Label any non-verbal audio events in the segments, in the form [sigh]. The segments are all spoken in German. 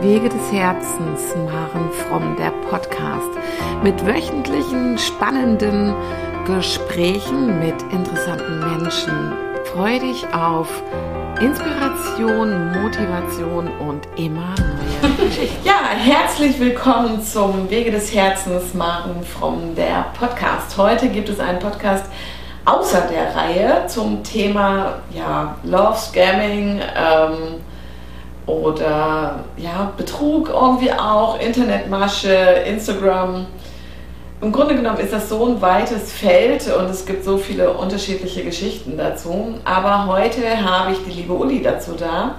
Wege des Herzens, Maren Fromm, der Podcast mit wöchentlichen spannenden Gesprächen mit interessanten Menschen. Freue dich auf Inspiration, Motivation und immer neue. Ja, herzlich willkommen zum Wege des Herzens, Maren Fromm, der Podcast. Heute gibt es einen Podcast außer der Reihe zum Thema ja, Love Scamming. Ähm, oder ja, Betrug irgendwie auch, Internetmasche, Instagram. Im Grunde genommen ist das so ein weites Feld und es gibt so viele unterschiedliche Geschichten dazu. Aber heute habe ich die liebe Uli dazu da,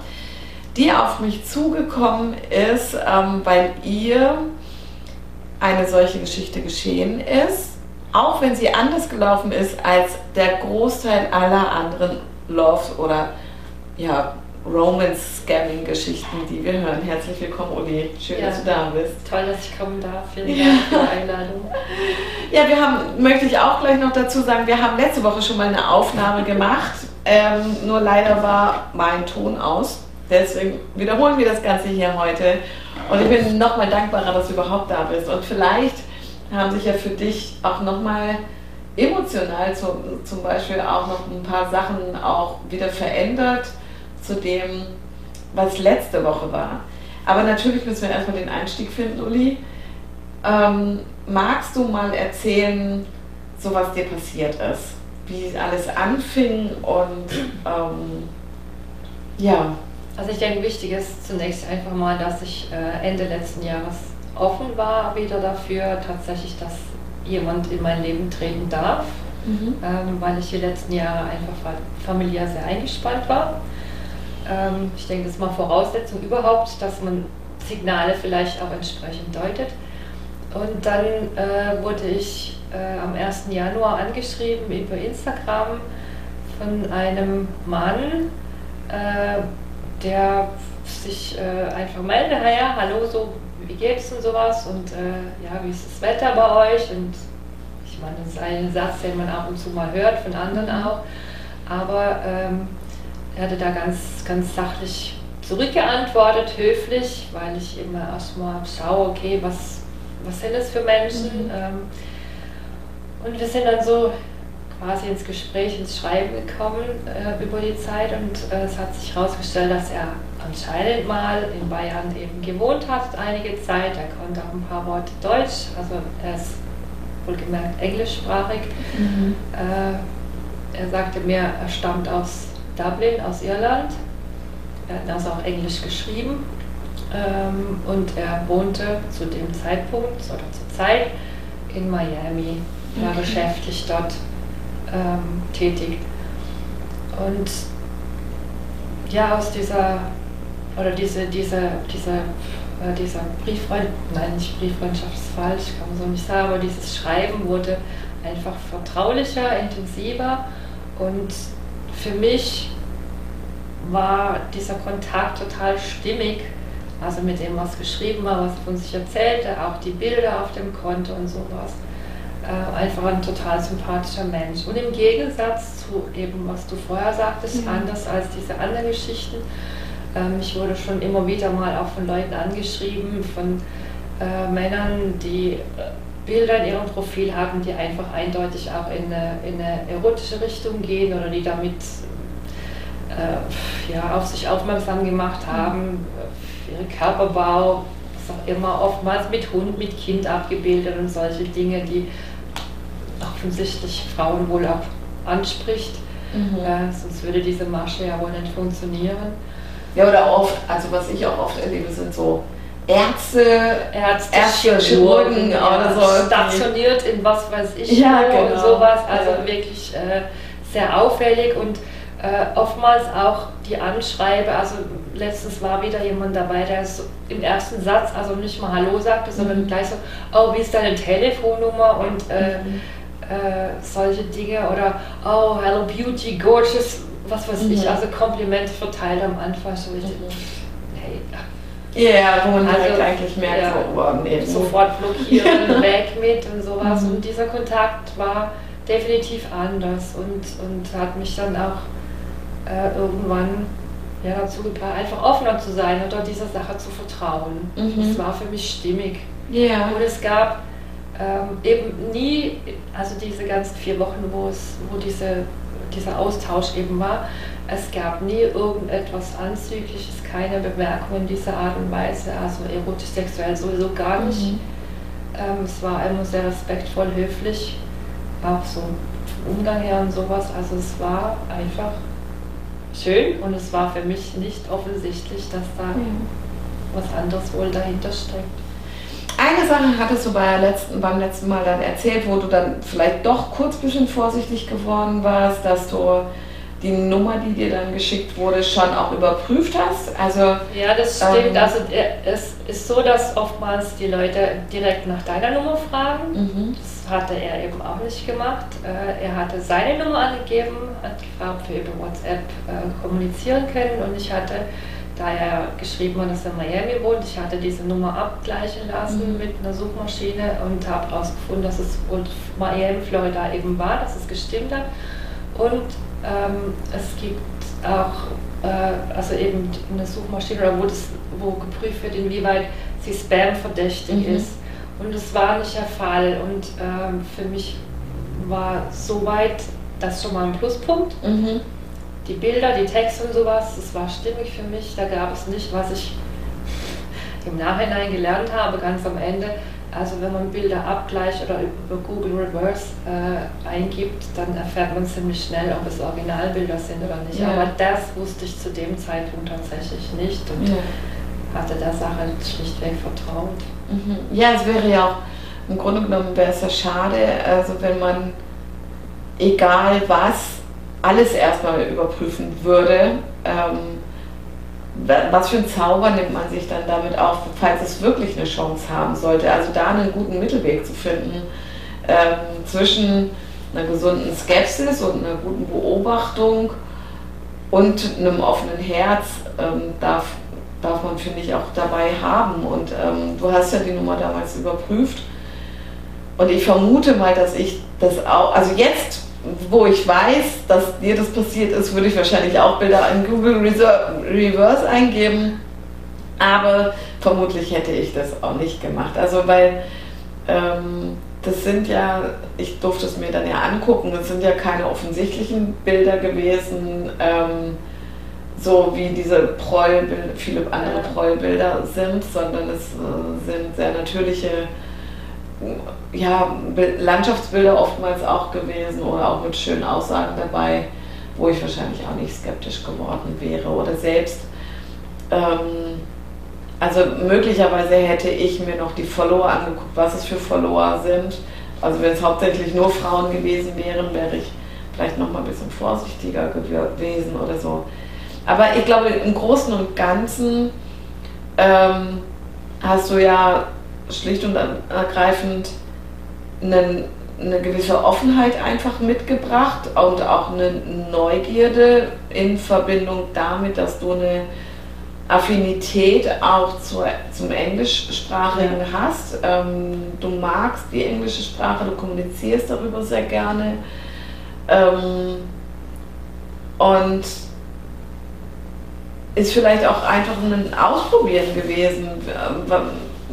die auf mich zugekommen ist, ähm, weil ihr eine solche Geschichte geschehen ist, auch wenn sie anders gelaufen ist als der Großteil aller anderen Love oder ja, Romance-Scamming-Geschichten, die wir hören. Herzlich willkommen, Uli. Schön, ja, dass du da bist. Toll, dass ich kommen darf. Vielen Dank für die Einladung. [laughs] Ja, wir haben, möchte ich auch gleich noch dazu sagen, wir haben letzte Woche schon mal eine Aufnahme gemacht. Ähm, nur leider war mein Ton aus. Deswegen wiederholen wir das Ganze hier heute. Und ich bin nochmal dankbarer, dass du überhaupt da bist. Und vielleicht haben sich ja für dich auch nochmal emotional zum, zum Beispiel auch noch ein paar Sachen auch wieder verändert zu dem, was letzte Woche war. Aber natürlich müssen wir erstmal den Einstieg finden, Uli. Ähm, magst du mal erzählen, so was dir passiert ist? Wie alles anfing und ähm, ja. Also ich denke, wichtig ist zunächst einfach mal, dass ich äh, Ende letzten Jahres offen war wieder dafür, tatsächlich, dass jemand in mein Leben treten darf, mhm. ähm, weil ich die letzten Jahre einfach familiär sehr eingespannt war. Ähm, ich denke, das ist mal Voraussetzung überhaupt, dass man Signale vielleicht auch entsprechend deutet. Und dann äh, wurde ich äh, am 1. Januar angeschrieben über Instagram von einem Mann, äh, der sich äh, einfach meldete, ja, hallo, so, wie geht's und sowas und äh, ja, wie ist das Wetter bei euch? Und ich meine, das ist ein Satz, den man ab und zu mal hört, von anderen mhm. auch. Aber ähm, er hatte da ganz, ganz sachlich zurückgeantwortet, höflich, weil ich immer erstmal schaue, okay, was, was sind das für Menschen? Mhm. Ähm, und wir sind dann so quasi ins Gespräch, ins Schreiben gekommen äh, über die Zeit und äh, es hat sich herausgestellt, dass er anscheinend mal in Bayern eben gewohnt hat, einige Zeit. Er konnte auch ein paar Worte Deutsch, also er ist wohlgemerkt englischsprachig. Mhm. Äh, er sagte mir, er stammt aus Dublin aus Irland. Er hat also auch Englisch geschrieben ähm, und er wohnte zu dem Zeitpunkt oder zur Zeit in Miami, war okay. geschäftlich dort ähm, tätig. Und ja, aus dieser, oder diese, diese, diese, äh, dieser Brieffreund, nein, nicht Brieffreundschaft ist falsch, kann man so nicht sagen, aber dieses Schreiben wurde einfach vertraulicher, intensiver und für mich war dieser Kontakt total stimmig. Also mit dem, was geschrieben war, was von sich erzählte, auch die Bilder auf dem Konto und sowas. Äh, einfach ein total sympathischer Mensch. Und im Gegensatz zu eben, was du vorher sagtest, mhm. anders als diese anderen Geschichten. Ähm, ich wurde schon immer wieder mal auch von Leuten angeschrieben, von äh, Männern, die äh, Bilder in ihrem Profil haben, die einfach eindeutig auch in eine, in eine erotische Richtung gehen oder die damit äh, ja, auf sich aufmerksam gemacht haben, ihren Körperbau, was auch immer, oftmals mit Hund, mit Kind abgebildet und solche Dinge, die offensichtlich Frauen wohl auch anspricht. Mhm. Äh, sonst würde diese Masche ja wohl nicht funktionieren. Ja, oder oft, also was ich auch oft erlebe, sind so Ärzte, Ärzte, Ärzte Chirurgen oder so. Stationiert in was weiß ich ja, genau. und sowas. Also ja. wirklich äh, sehr auffällig und äh, oftmals auch die Anschreibe, also letztens war wieder jemand dabei, der so im ersten Satz also nicht mal Hallo sagte, sondern mhm. gleich so, oh, wie ist deine Telefonnummer und äh, mhm. äh, solche Dinge oder oh, hello beauty, gorgeous, was weiß mhm. ich, also Komplimente verteilt am Anfang, so ich, mhm. Ja, yeah, wo man also, halt eigentlich merkt, ja, so, oh, nee, sofort blockieren, [laughs] weg mit und sowas. Mhm. Und dieser Kontakt war definitiv anders und, und hat mich dann auch äh, irgendwann ja, dazu gebracht, einfach offener zu sein oder dieser Sache zu vertrauen. Mhm. Das war für mich stimmig. Yeah. Und es gab ähm, eben nie, also diese ganzen vier Wochen, wo, es, wo diese, dieser Austausch eben war, es gab nie irgendetwas Anzügliches, keine Bemerkungen dieser Art und Weise, also erotisch, sexuell sowieso gar nicht. Mhm. Ähm, es war immer sehr respektvoll, höflich, auch so vom Umgang her und sowas. Also es war einfach schön und es war für mich nicht offensichtlich, dass da mhm. was anderes wohl dahinter steckt. Eine Sache hattest du bei letzten, beim letzten Mal dann erzählt, wo du dann vielleicht doch kurz ein bisschen vorsichtig geworden warst, dass du die Nummer, die dir dann geschickt wurde, schon auch überprüft hast? Also, ja, das stimmt. Ähm, also es ist so, dass oftmals die Leute direkt nach deiner Nummer fragen. Mhm. Das hatte er eben auch nicht gemacht. Äh, er hatte seine Nummer angegeben, hat gefragt, ob wir über WhatsApp äh, kommunizieren können und ich hatte da er geschrieben hat, dass er in Miami wohnt. Ich hatte diese Nummer abgleichen lassen mhm. mit einer Suchmaschine und habe herausgefunden, dass es wohl Miami, Florida eben war, dass es gestimmt hat. Und ähm, es gibt auch äh, also eben eine Suchmaschine, wo, das, wo geprüft wird, inwieweit sie Spam verdächtig mhm. ist. Und es war nicht der Fall. Und ähm, für mich war soweit das schon mal ein Pluspunkt. Mhm. Die Bilder, die Texte und sowas, das war stimmig für mich. Da gab es nicht, was ich [laughs] im Nachhinein gelernt habe, ganz am Ende, also wenn man Bilder abgleicht oder über Google Reverse äh, eingibt, dann erfährt man ziemlich schnell, ob es Originalbilder sind oder nicht. Ja. Aber das wusste ich zu dem Zeitpunkt tatsächlich nicht und ja. hatte der Sache schlichtweg vertraut. Mhm. Ja, es wäre ja auch, im Grunde genommen wäre es ja schade, also wenn man egal was, alles erstmal überprüfen würde. Ähm, was für ein Zauber nimmt man sich dann damit auf, falls es wirklich eine Chance haben sollte? Also da einen guten Mittelweg zu finden ähm, zwischen einer gesunden Skepsis und einer guten Beobachtung und einem offenen Herz ähm, darf, darf man, finde ich, auch dabei haben. Und ähm, du hast ja die Nummer damals überprüft. Und ich vermute mal, dass ich das auch, also jetzt wo ich weiß, dass dir das passiert ist, würde ich wahrscheinlich auch Bilder in Google Reverse eingeben. Aber vermutlich hätte ich das auch nicht gemacht. Also weil ähm, das sind ja, ich durfte es mir dann ja angucken, es sind ja keine offensichtlichen Bilder gewesen, ähm, so wie diese Prollbilder, viele andere Prollbilder sind, sondern es äh, sind sehr natürliche ja, Landschaftsbilder oftmals auch gewesen oder auch mit schönen Aussagen dabei, wo ich wahrscheinlich auch nicht skeptisch geworden wäre oder selbst. Ähm, also möglicherweise hätte ich mir noch die Follower angeguckt, was es für Follower sind. Also wenn es hauptsächlich nur Frauen gewesen wären, wäre ich vielleicht noch mal ein bisschen vorsichtiger gewesen oder so. Aber ich glaube, im Großen und Ganzen ähm, hast du ja schlicht und ergreifend eine, eine gewisse Offenheit einfach mitgebracht und auch eine Neugierde in Verbindung damit, dass du eine Affinität auch zu, zum Englischsprachigen ja. hast. Ähm, du magst die englische Sprache, du kommunizierst darüber sehr gerne. Ähm, und ist vielleicht auch einfach ein Ausprobieren gewesen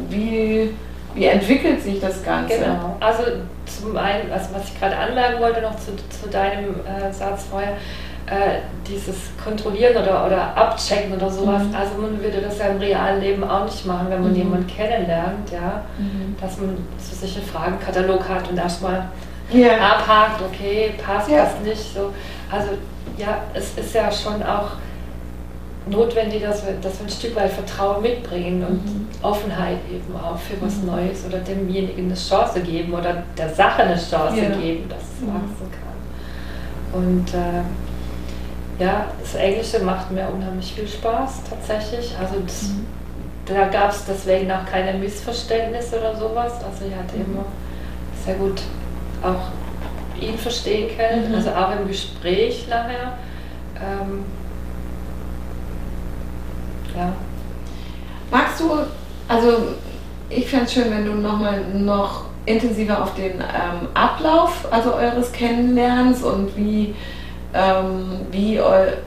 wie, wie entwickelt sich das Ganze? Genau. Also zum einen, also was ich gerade anmerken wollte noch zu, zu deinem äh, Satz vorher, äh, dieses Kontrollieren oder, oder Abchecken oder sowas, mhm. also man würde das ja im realen Leben auch nicht machen, wenn man mhm. jemanden kennenlernt, ja, mhm. dass man so sicher Fragenkatalog hat und erstmal yeah. abhakt, okay, passt, yeah. passt nicht, so. Also ja, es ist ja schon auch notwendig, dass wir, dass wir ein Stück weit Vertrauen mitbringen und mhm. Offenheit eben auch für was mhm. Neues oder demjenigen eine Chance geben oder der Sache eine Chance ja. geben, dass es mhm. wachsen kann. Und äh, ja, das Englische macht mir unheimlich viel Spaß tatsächlich. Also das, mhm. da gab es deswegen auch keine Missverständnisse oder sowas. Also ich hatte mhm. immer sehr gut auch ihn verstehen können, mhm. also auch im Gespräch nachher. Ähm, ja. Magst du, also ich fände es schön, wenn du nochmal noch intensiver auf den ähm, Ablauf also eures Kennenlernens und wie ähm, wie eu,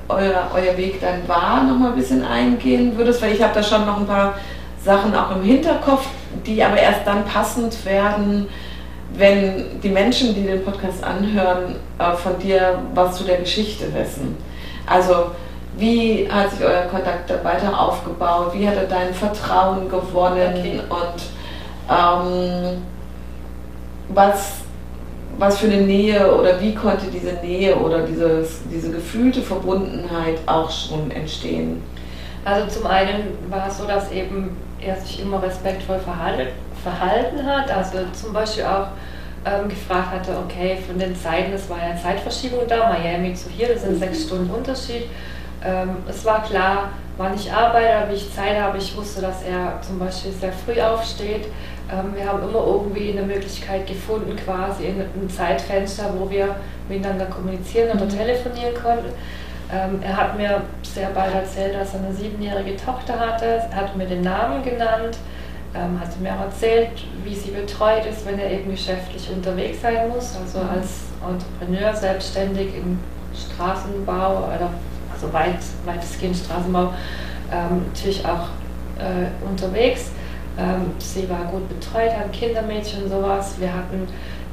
euer, euer Weg dann war, noch mal ein bisschen eingehen würdest, weil ich habe da schon noch ein paar Sachen auch im Hinterkopf, die aber erst dann passend werden, wenn die Menschen, die den Podcast anhören, äh, von dir was zu der Geschichte wissen. Also wie hat sich euer Kontakt weiter aufgebaut? Wie hat er dein Vertrauen gewonnen? Okay. Und ähm, was, was für eine Nähe oder wie konnte diese Nähe oder dieses, diese gefühlte Verbundenheit auch schon entstehen? Also zum einen war es so, dass eben er sich immer respektvoll verhalten, verhalten hat. Also zum Beispiel auch ähm, gefragt hatte, okay, von den Zeiten, es war ja Zeitverschiebung da, Miami zu hier, das sind mhm. sechs Stunden Unterschied. Ähm, es war klar, wann ich arbeite, wie ich Zeit habe. Ich wusste, dass er zum Beispiel sehr früh aufsteht. Ähm, wir haben immer irgendwie eine Möglichkeit gefunden, quasi in einem Zeitfenster, wo wir miteinander kommunizieren oder mhm. telefonieren konnten. Ähm, er hat mir sehr bald erzählt, dass er eine siebenjährige Tochter hatte. Er hat mir den Namen genannt, ähm, hat mir auch erzählt, wie sie betreut ist, wenn er eben geschäftlich unterwegs sein muss, also mhm. als Entrepreneur selbstständig im Straßenbau oder also weit, weitestgehend Straßenbau, ähm, natürlich auch äh, unterwegs. Ähm, sie war gut betreut, hat Kindermädchen und sowas. Wir hatten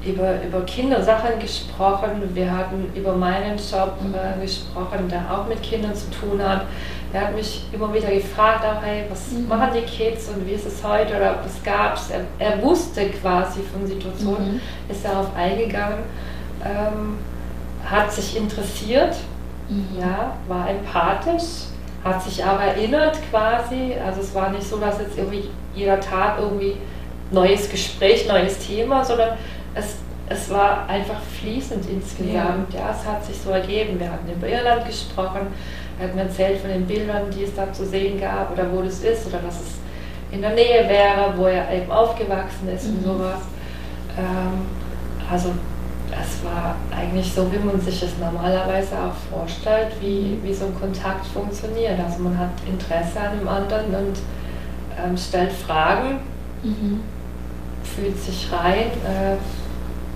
über, über Kindersachen gesprochen, wir hatten über meinen Job äh, gesprochen, der auch mit Kindern zu tun hat. Er hat mich immer wieder gefragt, auch, hey, was mhm. machen die Kids und wie ist es heute oder was gab es. Er, er, wusste quasi von Situationen, mhm. ist darauf eingegangen, ähm, hat sich interessiert Mhm. Ja, war empathisch, hat sich auch erinnert quasi. Also es war nicht so, dass jetzt irgendwie jeder Tag irgendwie neues Gespräch, neues Thema, sondern es, es war einfach fließend insgesamt. Ja. ja, es hat sich so ergeben. Wir hatten über Irland gesprochen, er hat mir erzählt von den Bildern, die es da zu sehen gab oder wo das ist oder dass es in der Nähe wäre, wo er eben aufgewachsen ist mhm. und sowas. Ähm, also es war eigentlich so, wie man sich es normalerweise auch vorstellt, wie, wie so ein Kontakt funktioniert. Also man hat Interesse an dem anderen und ähm, stellt Fragen, mhm. fühlt sich rein. Äh,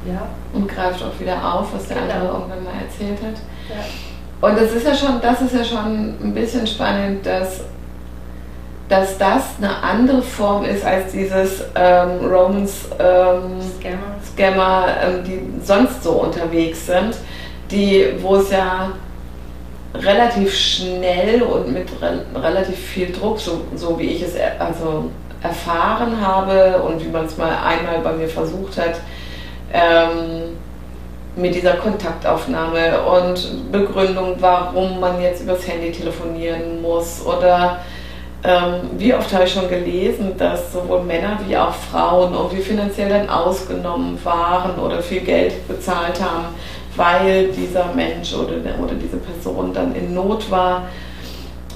ja. Und greift auch wieder auf, was der genau. andere irgendwann mal erzählt hat. Ja. Und das ist ja schon, das ist ja schon ein bisschen spannend, dass dass das eine andere Form ist als dieses ähm, Romans ähm, Scammer, Scammer ähm, die sonst so unterwegs sind, die, wo es ja relativ schnell und mit re relativ viel Druck, so, so wie ich es er also erfahren habe und wie man es mal einmal bei mir versucht hat, ähm, mit dieser Kontaktaufnahme und Begründung, warum man jetzt übers Handy telefonieren muss oder ähm, wie oft habe ich schon gelesen, dass sowohl Männer wie auch Frauen irgendwie finanziell dann ausgenommen waren oder viel Geld bezahlt haben, weil dieser Mensch oder, oder diese Person dann in Not war.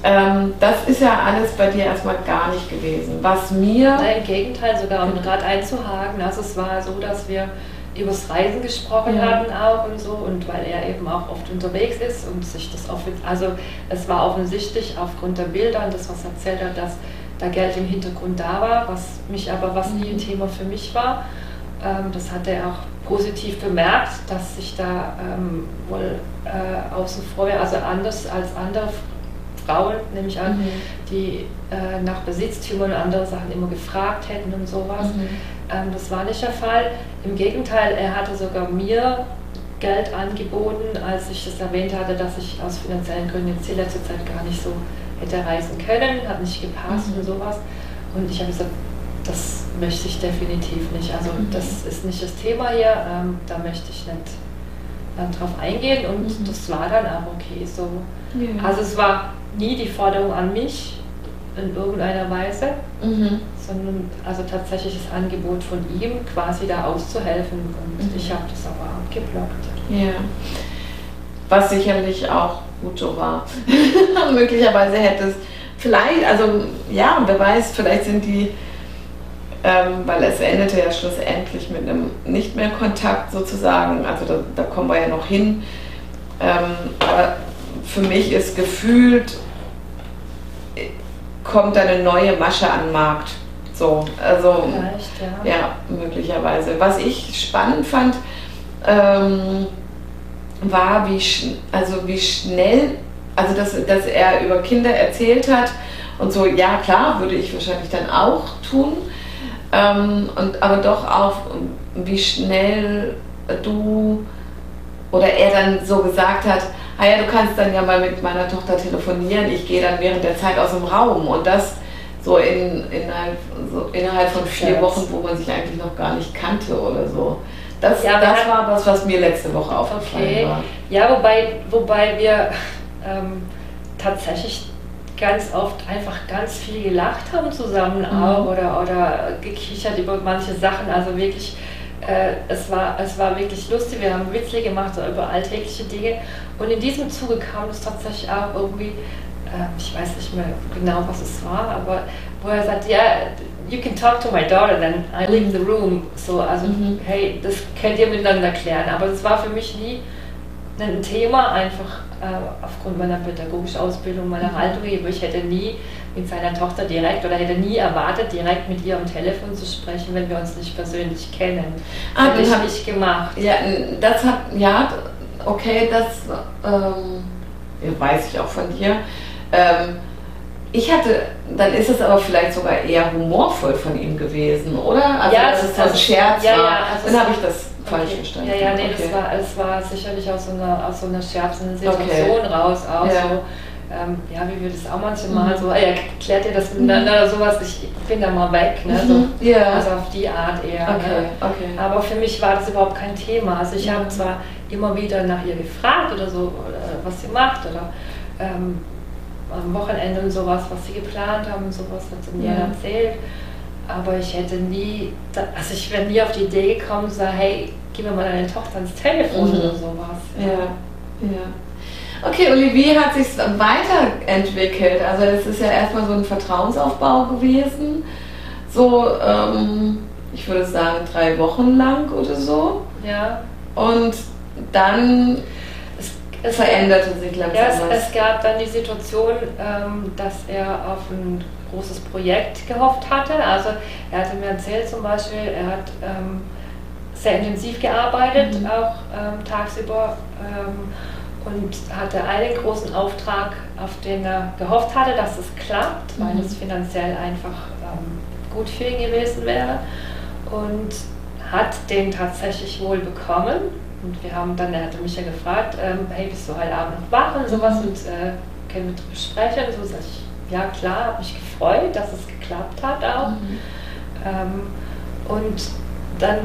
Ähm, das ist ja alles bei dir erstmal gar nicht gewesen. Was mir. Nein, Im Gegenteil, sogar um gerade einzuhaken. Also es war so, dass wir übers Reisen gesprochen ja. hatten auch und so und weil er eben auch oft unterwegs ist und sich das oft, also es war offensichtlich aufgrund der Bilder und das, was er erzählt hat, dass da Geld im Hintergrund da war, was mich aber, was nie ein mhm. Thema für mich war. Ähm, das hat er auch positiv bemerkt, dass sich da ähm, wohl äh, außen vor, also anders als andere Frauen, nehme ich an, mhm. die äh, nach Besitztümern und andere Sachen immer gefragt hätten und sowas. Mhm. Ähm, das war nicht der Fall. Im Gegenteil, er hatte sogar mir Geld angeboten, als ich das erwähnt hatte, dass ich aus finanziellen Gründen jetzt die letzte Zeit gar nicht so hätte reisen können, hat nicht gepasst mhm. und sowas. Und ich habe gesagt, das möchte ich definitiv nicht. Also mhm. das ist nicht das Thema hier, ähm, da möchte ich nicht äh, drauf eingehen und mhm. das war dann auch okay so. Ja. Also es war nie die Forderung an mich in irgendeiner Weise, mhm sondern also tatsächlich das Angebot von ihm, quasi da auszuhelfen. Und mhm. ich habe das aber abgeblockt. Ja. Was sicherlich auch gut so war. [laughs] Möglicherweise hätte es vielleicht, also ja, wer weiß, vielleicht sind die, ähm, weil es endete ja schlussendlich mit einem nicht mehr Kontakt sozusagen, also da, da kommen wir ja noch hin. Ähm, aber für mich ist gefühlt, kommt eine neue Masche an den Markt. So, also ja. ja. möglicherweise. Was ich spannend fand, ähm, war, wie, also wie schnell, also dass, dass er über Kinder erzählt hat und so, ja klar, würde ich wahrscheinlich dann auch tun, ähm, und, aber doch auch, wie schnell du oder er dann so gesagt hat, ah ja, du kannst dann ja mal mit meiner Tochter telefonieren, ich gehe dann während der Zeit aus dem Raum und das so, in, innerhalb, so innerhalb von vier Wochen, wo man sich eigentlich noch gar nicht kannte oder so. Das, ja, das war was, was mir letzte Woche aufgefallen okay. war. Ja, wobei, wobei wir ähm, tatsächlich ganz oft einfach ganz viel gelacht haben zusammen mhm. auch oder, oder gekichert über manche Sachen. Also wirklich, äh, es, war, es war wirklich lustig. Wir haben Witze gemacht so über alltägliche Dinge. Und in diesem Zuge kam es tatsächlich auch irgendwie äh, ich weiß nicht mehr genau, was es war, aber wo er sagt, ja, yeah, you can talk to my daughter, then I leave the room. So, also, mhm. hey, das könnt ihr miteinander klären. Aber das war für mich nie ein Thema, einfach äh, aufgrund meiner pädagogischen Ausbildung, meiner mhm. Haltung. Ich hätte nie mit seiner Tochter direkt oder hätte nie erwartet, direkt mit ihr am Telefon zu sprechen, wenn wir uns nicht persönlich kennen. Ah, das habe ich gemacht. Ja, das hat, ja, okay, das ähm, weiß ich auch von dir. Ähm, ich hatte, dann ist es aber vielleicht sogar eher humorvoll von ihm gewesen, oder? Also, ja, dass es so ein Scherz ja, war. Ja, also dann habe ich das falsch okay. verstanden. Ja, ja, nee, okay. das, war, das war sicherlich aus so einer, aus so einer scherzenden Situation okay. raus. Auch ja. so, ähm, ja, wie wir das auch manchmal mhm. so, ey, klärt ihr das miteinander oder sowas, ich bin da mal weg, ne? So, mhm. yeah. Also auf die Art eher. Okay. Ne? Okay. Aber für mich war das überhaupt kein Thema. Also ich mhm. habe zwar immer wieder nach ihr gefragt oder so, oder was sie macht oder ähm, am Wochenende und sowas, was sie geplant haben und sowas, hat sie mir ja. erzählt. Aber ich hätte nie, also ich wäre nie auf die Idee gekommen, sagen, hey, gib mir mal deine Tochter ans Telefon mhm. oder sowas. Ja, ja. Okay, Uli, wie hat sich weiterentwickelt? Also es ist ja erstmal so ein Vertrauensaufbau gewesen. So, ähm, ich würde sagen, drei Wochen lang oder so. Ja. Und dann es veränderte sich langsam. Ja, es, es, gab dann die Situation, ähm, dass er auf ein großes Projekt gehofft hatte. Also er hatte mir erzählt zum Beispiel, er hat ähm, sehr intensiv gearbeitet, mhm. auch ähm, tagsüber ähm, und hatte einen großen Auftrag, auf den er gehofft hatte, dass es klappt, mhm. weil es finanziell einfach ähm, gut für ihn gewesen wäre und hat den tatsächlich wohl bekommen und wir haben dann, er hatte mich ja gefragt, ähm, hey, bist du heute Abend noch wach und sowas und äh, können wir drüber sprechen? Und so sag ich, ja klar, habe mich gefreut, dass es geklappt hat auch. Mhm. Ähm, und dann,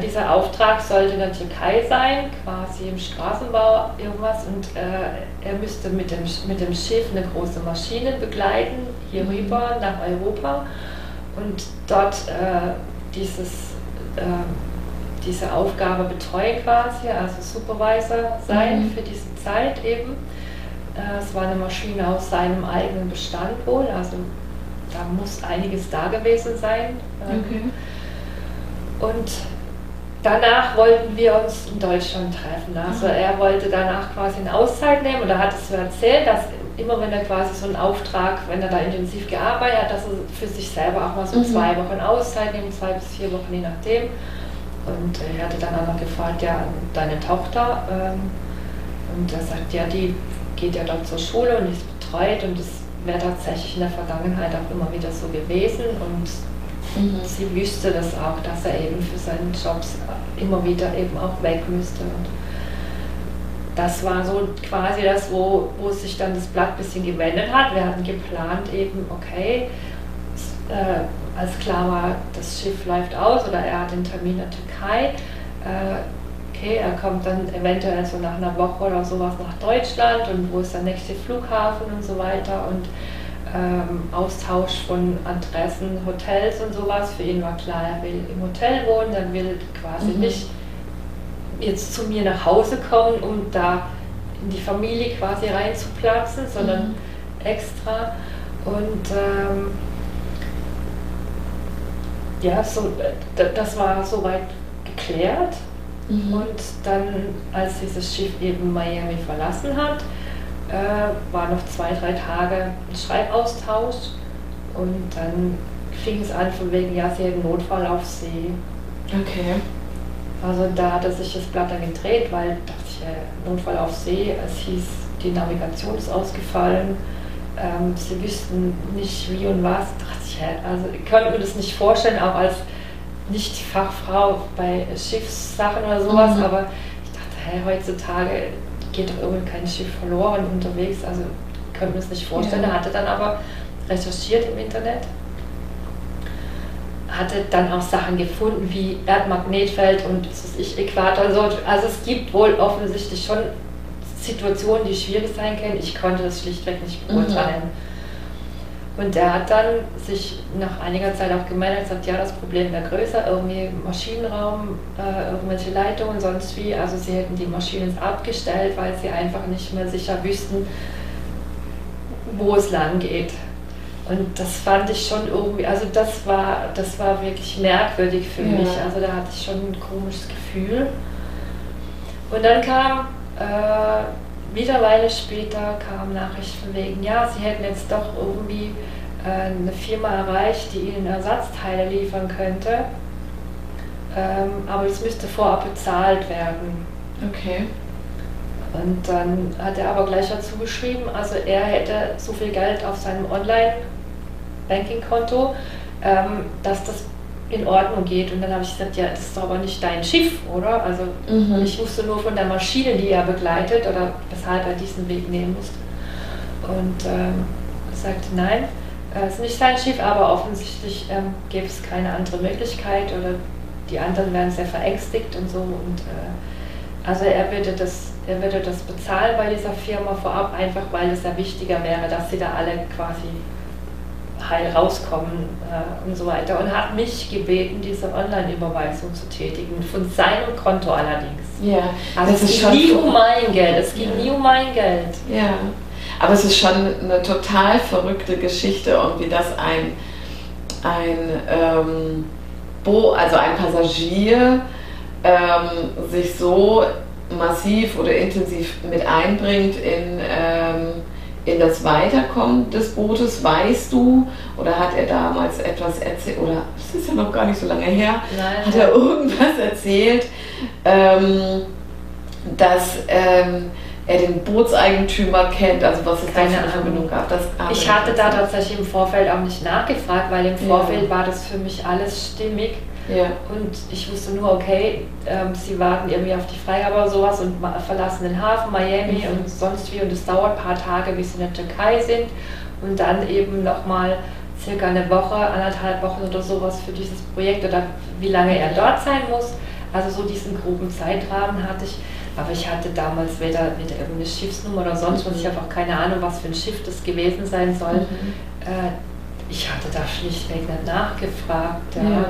dieser Auftrag sollte in der Türkei sein, quasi im Straßenbau irgendwas und äh, er müsste mit dem, mit dem Schiff eine große Maschine begleiten, hier mhm. rüber nach Europa und dort äh, dieses ähm, diese Aufgabe betreuen quasi, also Supervisor sein mhm. für diese Zeit eben. Äh, es war eine Maschine aus seinem eigenen Bestand wohl, also da muss einiges da gewesen sein. Ähm, okay. Und danach wollten wir uns in Deutschland treffen. Also mhm. er wollte danach quasi eine Auszeit nehmen und er hat es so erzählt, dass immer wenn er quasi so einen Auftrag, wenn er da intensiv gearbeitet hat, dass er für sich selber auch mal so mhm. zwei Wochen Auszeit nimmt, zwei bis vier Wochen je nachdem. Und er hatte dann auch noch gefragt, ja, deine Tochter. Ähm, und er sagt, ja, die geht ja dort zur Schule und ist betreut und es wäre tatsächlich in der Vergangenheit auch immer wieder so gewesen. Und mhm. sie wüsste das auch, dass er eben für seinen Jobs immer wieder eben auch weg müsste. Und das war so quasi das, wo, wo sich dann das Blatt ein bisschen gewendet hat. Wir hatten geplant eben, okay, äh, als klar war, das Schiff läuft aus oder er hat den Termin in der Türkei. Äh, okay, er kommt dann eventuell so nach einer Woche oder sowas nach Deutschland und wo ist der nächste Flughafen und so weiter und ähm, Austausch von Adressen, Hotels und sowas. Für ihn war klar, er will im Hotel wohnen, er will quasi mhm. nicht jetzt zu mir nach Hause kommen, um da in die Familie quasi reinzuplatzen, sondern mhm. extra. Und ähm, ja, so, das war soweit geklärt. Mhm. Und dann, als dieses Schiff eben Miami verlassen hat, äh, war noch zwei, drei Tage ein Schreibaustausch. Und dann fing es an von wegen, ja, sie hat einen Notfall auf See. Okay. Also da hat er sich das Blatt dann gedreht, weil dachte ich, äh, Notfall auf See. Es hieß, die Navigation ist ausgefallen. Ähm, sie wüssten nicht wie und was. also ich könnte mir das nicht vorstellen, auch als nicht Fachfrau bei Schiffssachen oder sowas, mhm. aber ich dachte, hey, heutzutage geht doch irgendwie kein Schiff verloren unterwegs, also könnte mir das nicht vorstellen. Ja. Er hatte dann aber recherchiert im Internet hatte dann auch Sachen gefunden wie Erdmagnetfeld und was ich, Äquator. Also, also es gibt wohl offensichtlich schon Situationen, die schwierig sein können. Ich konnte das schlichtweg nicht beurteilen. Mhm. Und er hat dann sich nach einiger Zeit auch gemeldet und gesagt, ja, das Problem wäre größer, irgendwie Maschinenraum, äh, irgendwelche Leitungen, sonst wie. Also sie hätten die Maschinen abgestellt, weil sie einfach nicht mehr sicher wüssten, wo es lang geht. Und das fand ich schon irgendwie, also das war, das war wirklich merkwürdig für ja. mich. Also da hatte ich schon ein komisches Gefühl. Und dann kam, äh, wieder eine Weile später, kam Nachricht von wegen, ja, sie hätten jetzt doch irgendwie äh, eine Firma erreicht, die ihnen Ersatzteile liefern könnte. Ähm, aber es müsste vorab bezahlt werden. Okay. Und dann hat er aber gleich dazu geschrieben, also er hätte so viel Geld auf seinem Online- Banking-Konto, ähm, dass das in Ordnung geht. Und dann habe ich gesagt, ja, das ist aber nicht dein Schiff, oder? Also mhm. ich wusste nur von der Maschine, die er begleitet oder weshalb er diesen Weg nehmen musste. Und ähm, sagte, nein, äh, es ist nicht sein Schiff, aber offensichtlich ähm, gäbe es keine andere Möglichkeit oder die anderen wären sehr verängstigt und so. Und äh, also er würde das er würde das bezahlen bei dieser Firma vorab, einfach weil es ja wichtiger wäre, dass sie da alle quasi heil rauskommen äh, und so weiter. Und hat mich gebeten, diese Online-Überweisung zu tätigen, von seinem Konto allerdings. Ja, also es ging nie um mein Geld, es ging ja. nie um mein Geld. Ja, aber es ist schon eine total verrückte Geschichte und wie das ein, ein ähm, Bo, also ein Passagier ähm, sich so massiv oder intensiv mit einbringt in ähm, in das Weiterkommen des Bootes? Weißt du, oder hat er damals etwas erzählt, oder das ist ja noch gar nicht so lange her, Nein, hat er irgendwas erzählt, ähm, dass ähm, er den Bootseigentümer kennt, also was es Keine da für eine Verbindung gab. Das ich hatte da tatsächlich im Vorfeld auch nicht nachgefragt, weil im Vorfeld ja. war das für mich alles stimmig. Ja. Und ich wusste nur, okay, ähm, sie warten irgendwie auf die Freigabe oder sowas und verlassen den Hafen, Miami mhm. und sonst wie. Und es dauert ein paar Tage, bis sie in der Türkei sind. Und dann eben nochmal circa eine Woche, anderthalb Wochen oder sowas für dieses Projekt oder wie lange er dort sein muss. Also so diesen groben Zeitrahmen hatte ich. Aber ich hatte damals weder, weder irgendeine Schiffsnummer oder sonst was. Ich habe auch keine Ahnung, was für ein Schiff das gewesen sein soll. Mhm. Äh, ich hatte da schlichtweg nicht nachgefragt. Ja.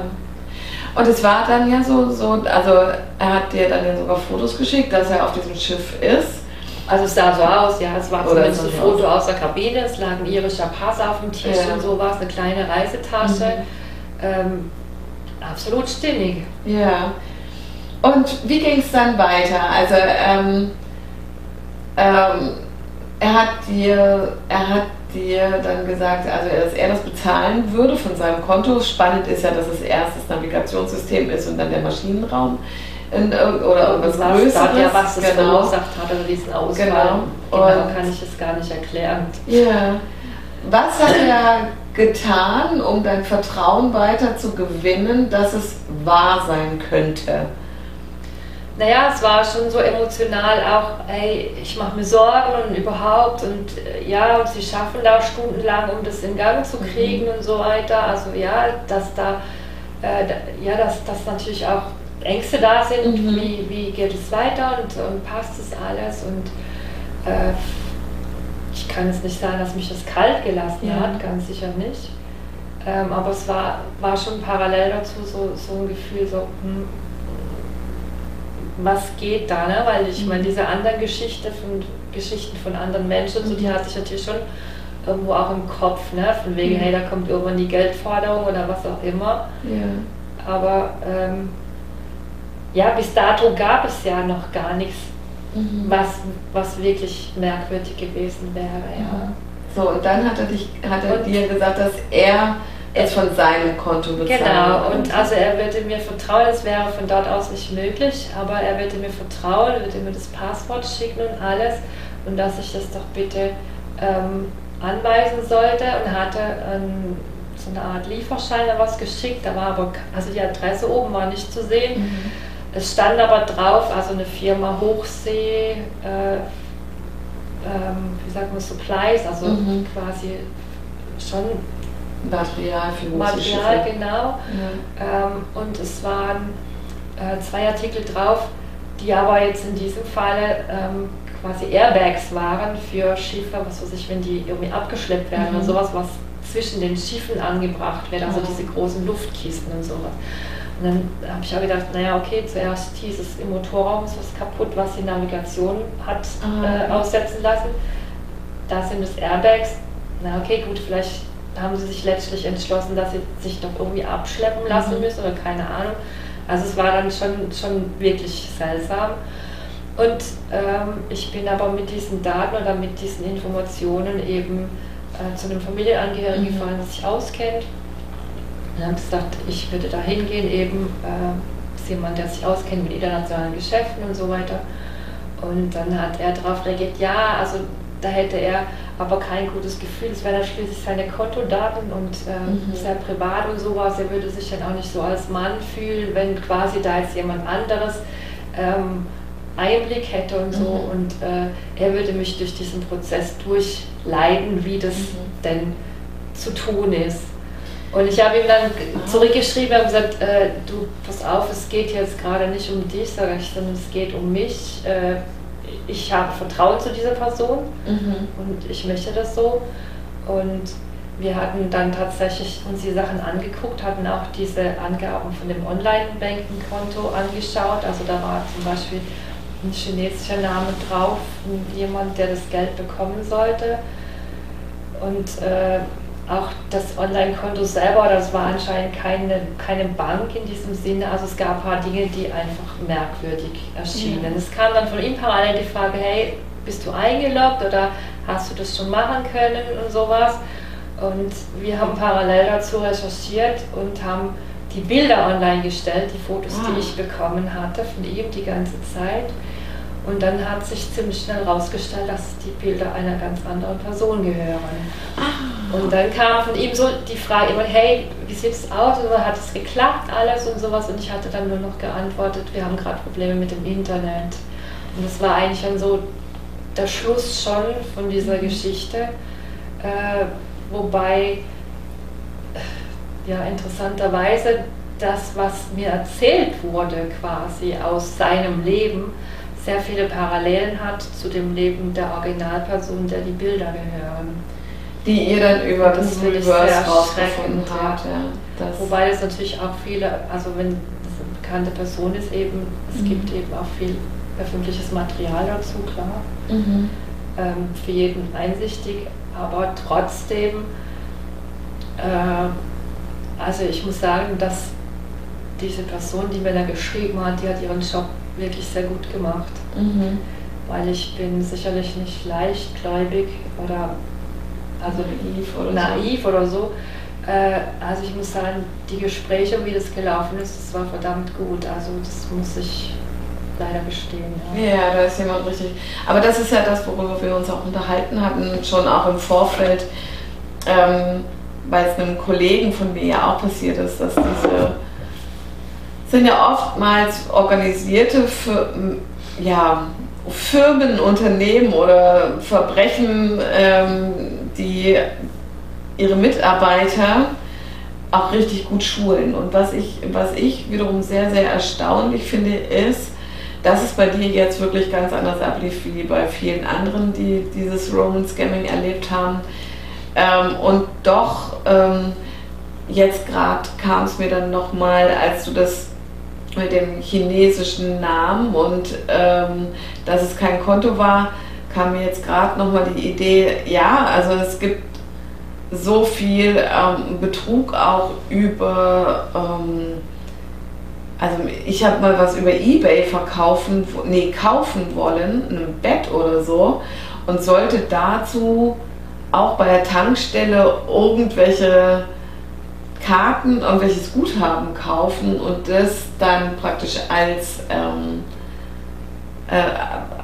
Und es war dann ja so, so, also er hat dir dann ja sogar Fotos geschickt, dass er auf diesem Schiff ist. Also es sah so aus, ja, es war zumindest ein Foto aus der Kabine, es lag ein irischer Pass auf dem Tisch ja. und sowas, eine kleine Reisetasche. Mhm. Ähm, absolut stimmig. Ja. Und wie ging es dann weiter? Also ähm, ähm, er hat dir, er hat dir dann gesagt, also dass er das bezahlen würde von seinem Konto. Spannend ist ja, dass es erst das Navigationssystem ist und dann der Maschinenraum in, oder irgendwas was Größeres. Ja, was das genau. verursacht hat oder diesen Ausfall. Genau, genau kann ich es gar nicht erklären. Ja. Was hat er getan, um dein Vertrauen weiter zu gewinnen, dass es wahr sein könnte? Naja, es war schon so emotional auch, ey, ich mache mir Sorgen und überhaupt und äh, ja, und sie schaffen da stundenlang, um das in Gang zu kriegen mhm. und so weiter. Also ja, dass da, äh, ja, dass, dass natürlich auch Ängste da sind, mhm. wie, wie geht es weiter und, und passt es alles und äh, ich kann es nicht sagen, dass mich das kalt gelassen ja. hat, ganz sicher nicht. Ähm, aber es war, war schon parallel dazu so, so ein Gefühl, so, hm, was geht da, ne? Weil ich meine, mhm. diese anderen Geschichte von, Geschichten von anderen Menschen, so, die mhm. hatte ich natürlich schon irgendwo auch im Kopf, ne? Von wegen, mhm. hey, da kommt irgendwann die Geldforderung oder was auch immer. Ja. Aber ähm, ja, bis dato gab es ja noch gar nichts, mhm. was, was wirklich merkwürdig gewesen wäre, ja. So, und dann hat er, dich, hat er dir gesagt, dass er es von seinem Konto bezahlen. Genau, und also er würde mir vertrauen, es wäre von dort aus nicht möglich, aber er würde mir vertrauen, würde mir das Passwort schicken und alles und dass ich das doch bitte ähm, anweisen sollte und hatte ähm, so eine Art Lieferschein oder was geschickt, da war aber, also die Adresse oben war nicht zu sehen. Mhm. Es stand aber drauf, also eine Firma Hochsee, äh, ähm, wie sagt man, Supplies, also mhm. quasi schon Material für Material, genau. Ja. Ähm, und es waren äh, zwei Artikel drauf, die aber jetzt in diesem Falle ähm, quasi Airbags waren für Schiffe, was weiß ich, wenn die irgendwie abgeschleppt werden mhm. und sowas, was zwischen den Schiffen angebracht wird, also mhm. diese großen Luftkisten und sowas. Und dann habe ich auch gedacht, naja, okay, zuerst hieß es im Motorraum ist was kaputt, was die Navigation hat ah, äh, aussetzen lassen. Da sind es Airbags. Na okay, gut, vielleicht haben sie sich letztlich entschlossen, dass sie sich doch irgendwie abschleppen lassen mhm. müssen oder keine Ahnung. Also es war dann schon, schon wirklich seltsam. Und ähm, ich bin aber mit diesen Daten oder mit diesen Informationen eben äh, zu einem Familienangehörigen mhm. gefahren, der sich auskennt. Und habe gesagt, ich würde da hingehen, eben äh, ist jemand, der sich auskennt mit internationalen Geschäften und so weiter. Und dann hat er darauf reagiert, ja, also da hätte er aber kein gutes Gefühl. Es wären dann schließlich seine Kontodaten und äh, mhm. sehr privat und sowas. Er würde sich dann auch nicht so als Mann fühlen, wenn quasi da jetzt jemand anderes ähm, Einblick hätte und so. Mhm. Und äh, er würde mich durch diesen Prozess durchleiten, wie das mhm. denn zu tun ist. Und ich habe ihm dann ah. zurückgeschrieben und gesagt, äh, du, pass auf, es geht jetzt gerade nicht um dich, sage ich, sondern es geht um mich. Äh, ich habe Vertrauen zu dieser Person mhm. und ich möchte das so. Und wir hatten dann tatsächlich uns die Sachen angeguckt, hatten auch diese Angaben von dem Online-Banking-Konto angeschaut. Also da war zum Beispiel ein chinesischer Name drauf, jemand, der das Geld bekommen sollte. Und äh, auch das Online-Konto selber, das war anscheinend keine, keine Bank in diesem Sinne. Also es gab ein paar Dinge, die einfach merkwürdig erschienen. Ja. Es kam dann von ihm parallel die Frage, hey, bist du eingeloggt oder hast du das schon machen können und sowas. Und wir haben parallel dazu recherchiert und haben die Bilder online gestellt, die Fotos, wow. die ah. ich bekommen hatte von ihm die ganze Zeit. Und dann hat sich ziemlich schnell herausgestellt, dass die Bilder einer ganz anderen Person gehören. Ah. Und dann kam von ihm so die Frage immer, hey, wie sieht es aus? Und hat es geklappt alles und sowas? Und ich hatte dann nur noch geantwortet, wir haben gerade Probleme mit dem Internet. Und das war eigentlich dann so der Schluss schon von dieser mhm. Geschichte. Äh, wobei, ja, interessanterweise das, was mir erzählt wurde quasi aus seinem Leben, sehr viele Parallelen hat zu dem Leben der Originalperson, der die Bilder gehören. Die ihr dann über das, das Reverse rausgefunden habt. Ja. Wobei es natürlich auch viele, also wenn das eine bekannte Person ist eben, es mhm. gibt eben auch viel öffentliches Material dazu, klar. Mhm. Ähm, für jeden einsichtig, aber trotzdem, äh, also ich muss sagen, dass diese Person, die mir da geschrieben hat, die hat ihren Job wirklich sehr gut gemacht. Mhm. Weil ich bin sicherlich nicht leichtgläubig oder also naiv oder naiv so. Oder so. Äh, also ich muss sagen, die Gespräche, wie das gelaufen ist, das war verdammt gut. Also das muss ich leider gestehen. Ja. ja, da ist jemand richtig. Aber das ist ja das, worüber wir uns auch unterhalten hatten, schon auch im Vorfeld, ähm, weil es einem Kollegen von mir ja auch passiert ist, dass diese sind ja oftmals organisierte ja, Firmen, Unternehmen oder Verbrechen, ähm, die ihre Mitarbeiter auch richtig gut schulen. Und was ich, was ich wiederum sehr, sehr erstaunlich finde, ist, dass es bei dir jetzt wirklich ganz anders ablief wie bei vielen anderen, die dieses Roman Scamming erlebt haben. Ähm, und doch, ähm, jetzt gerade kam es mir dann nochmal, als du das mit dem chinesischen Namen und ähm, dass es kein Konto war, kam mir jetzt gerade nochmal die Idee, ja, also es gibt so viel ähm, Betrug auch über, ähm, also ich habe mal was über Ebay verkaufen, nee, kaufen wollen, ein Bett oder so und sollte dazu auch bei der Tankstelle irgendwelche Karten irgendwelches Guthaben kaufen und das dann praktisch als, ähm, äh,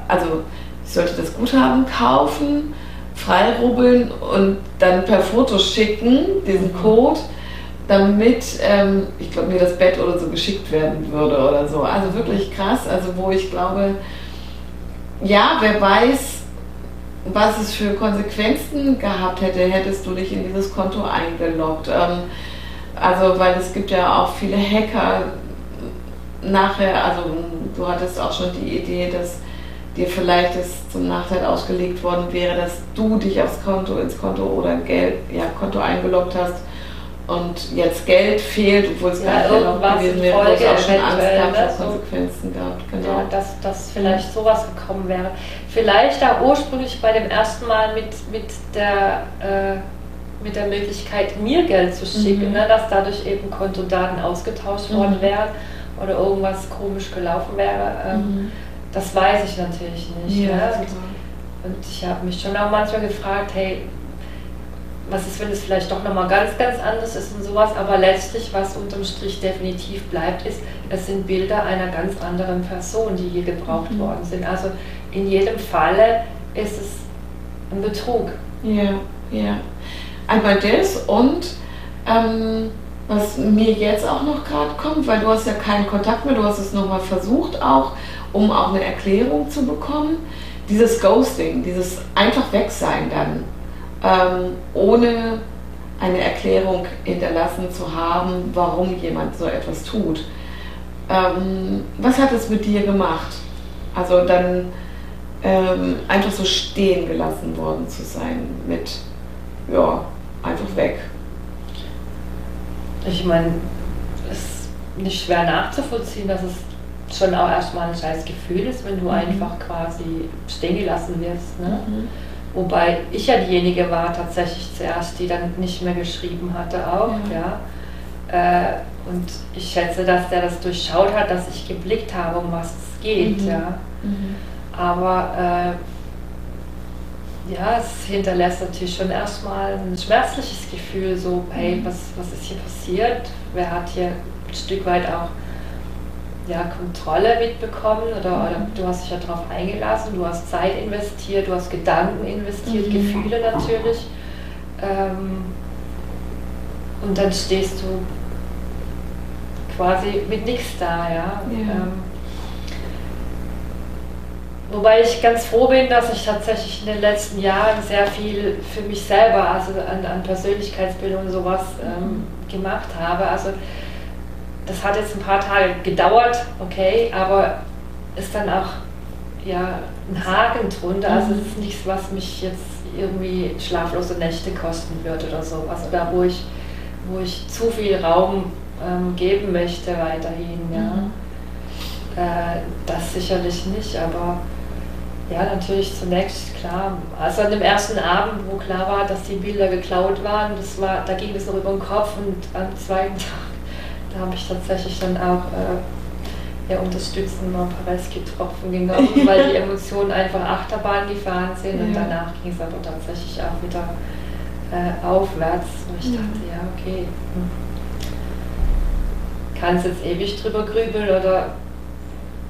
also ich sollte das Guthaben kaufen, freirubbeln und dann per Foto schicken, diesen Code, damit, ähm, ich glaube, mir das Bett oder so geschickt werden würde oder so. Also wirklich krass, also wo ich glaube, ja, wer weiß, was es für Konsequenzen gehabt hätte, hättest du dich in dieses Konto eingeloggt. Ähm, also, weil es gibt ja auch viele Hacker nachher, also du hattest auch schon die Idee, dass dir vielleicht es zum Nachteil ausgelegt worden wäre, dass du dich aufs Konto, ins Konto oder Geld, ja, Konto eingeloggt hast und jetzt Geld fehlt, obwohl es ja, gar nicht gewesen wäre, du hast auch schon Angst gehabt, ne? Konsequenzen gehabt. Genau. Ja, dass, dass vielleicht sowas gekommen wäre. Vielleicht auch ursprünglich bei dem ersten Mal mit, mit, der, äh, mit der Möglichkeit, mir Geld zu schicken, mhm. ne? dass dadurch eben Kontodaten ausgetauscht worden mhm. wären oder irgendwas komisch gelaufen wäre. Ähm, mhm. Das weiß ich natürlich nicht. Ja, ne? und, und ich habe mich schon auch manchmal gefragt, hey, was ist, wenn es vielleicht doch nochmal ganz, ganz anders ist und sowas, aber letztlich, was unterm Strich definitiv bleibt, ist, es sind Bilder einer ganz anderen Person, die hier gebraucht mhm. worden sind. Also in jedem Falle ist es ein Betrug. Ja, ja. Einmal das und ähm, was mir jetzt auch noch gerade kommt, weil du hast ja keinen Kontakt mehr, du hast es nochmal versucht auch, um auch eine Erklärung zu bekommen. Dieses Ghosting, dieses einfach Wegsein dann ähm, ohne eine Erklärung hinterlassen zu haben, warum jemand so etwas tut. Ähm, was hat es mit dir gemacht? Also dann ähm, einfach so stehen gelassen worden zu sein mit, ja, einfach weg. Ich meine, es ist nicht schwer nachzuvollziehen, dass es schon auch erstmal ein scheiß Gefühl ist, wenn du mhm. einfach quasi stehen gelassen wirst. Ne? Mhm. Wobei ich ja diejenige war tatsächlich zuerst, die dann nicht mehr geschrieben hatte auch. Ja. ja. Äh, und ich schätze, dass der das durchschaut hat, dass ich geblickt habe, um was es geht. Mhm. Ja. Mhm. Aber äh, ja, es hinterlässt natürlich schon erstmal ein schmerzliches Gefühl, so, hey, mhm. was, was ist hier passiert? Wer hat hier ein Stück weit auch ja, Kontrolle mitbekommen oder, mhm. oder du hast dich ja darauf eingelassen, du hast Zeit investiert, du hast Gedanken investiert, mhm. Gefühle natürlich. Ähm, und dann stehst du quasi mit nichts da, ja. ja. Ähm, wobei ich ganz froh bin, dass ich tatsächlich in den letzten Jahren sehr viel für mich selber, also an, an Persönlichkeitsbildung und sowas ähm, mhm. gemacht habe. Also das hat jetzt ein paar Tage gedauert, okay, aber ist dann auch ja, ein Haken drunter. Also es ist nichts, was mich jetzt irgendwie schlaflose Nächte kosten wird oder sowas. Oder wo ich, wo ich zu viel Raum ähm, geben möchte weiterhin. Ja. Mhm. Äh, das sicherlich nicht, aber ja, natürlich zunächst klar. Also an dem ersten Abend, wo klar war, dass die Bilder geklaut waren, das war, da ging es noch über den Kopf und am zweiten [laughs] Tag da habe ich tatsächlich dann auch äh, ja, unterstützend mal ein paar Rescue-Tropfen genommen, [laughs] weil die Emotionen einfach Achterbahn gefahren sind ja. und danach ging es aber tatsächlich auch wieder äh, aufwärts. Und ich dachte, ja, okay, hm. kannst jetzt ewig drüber grübeln oder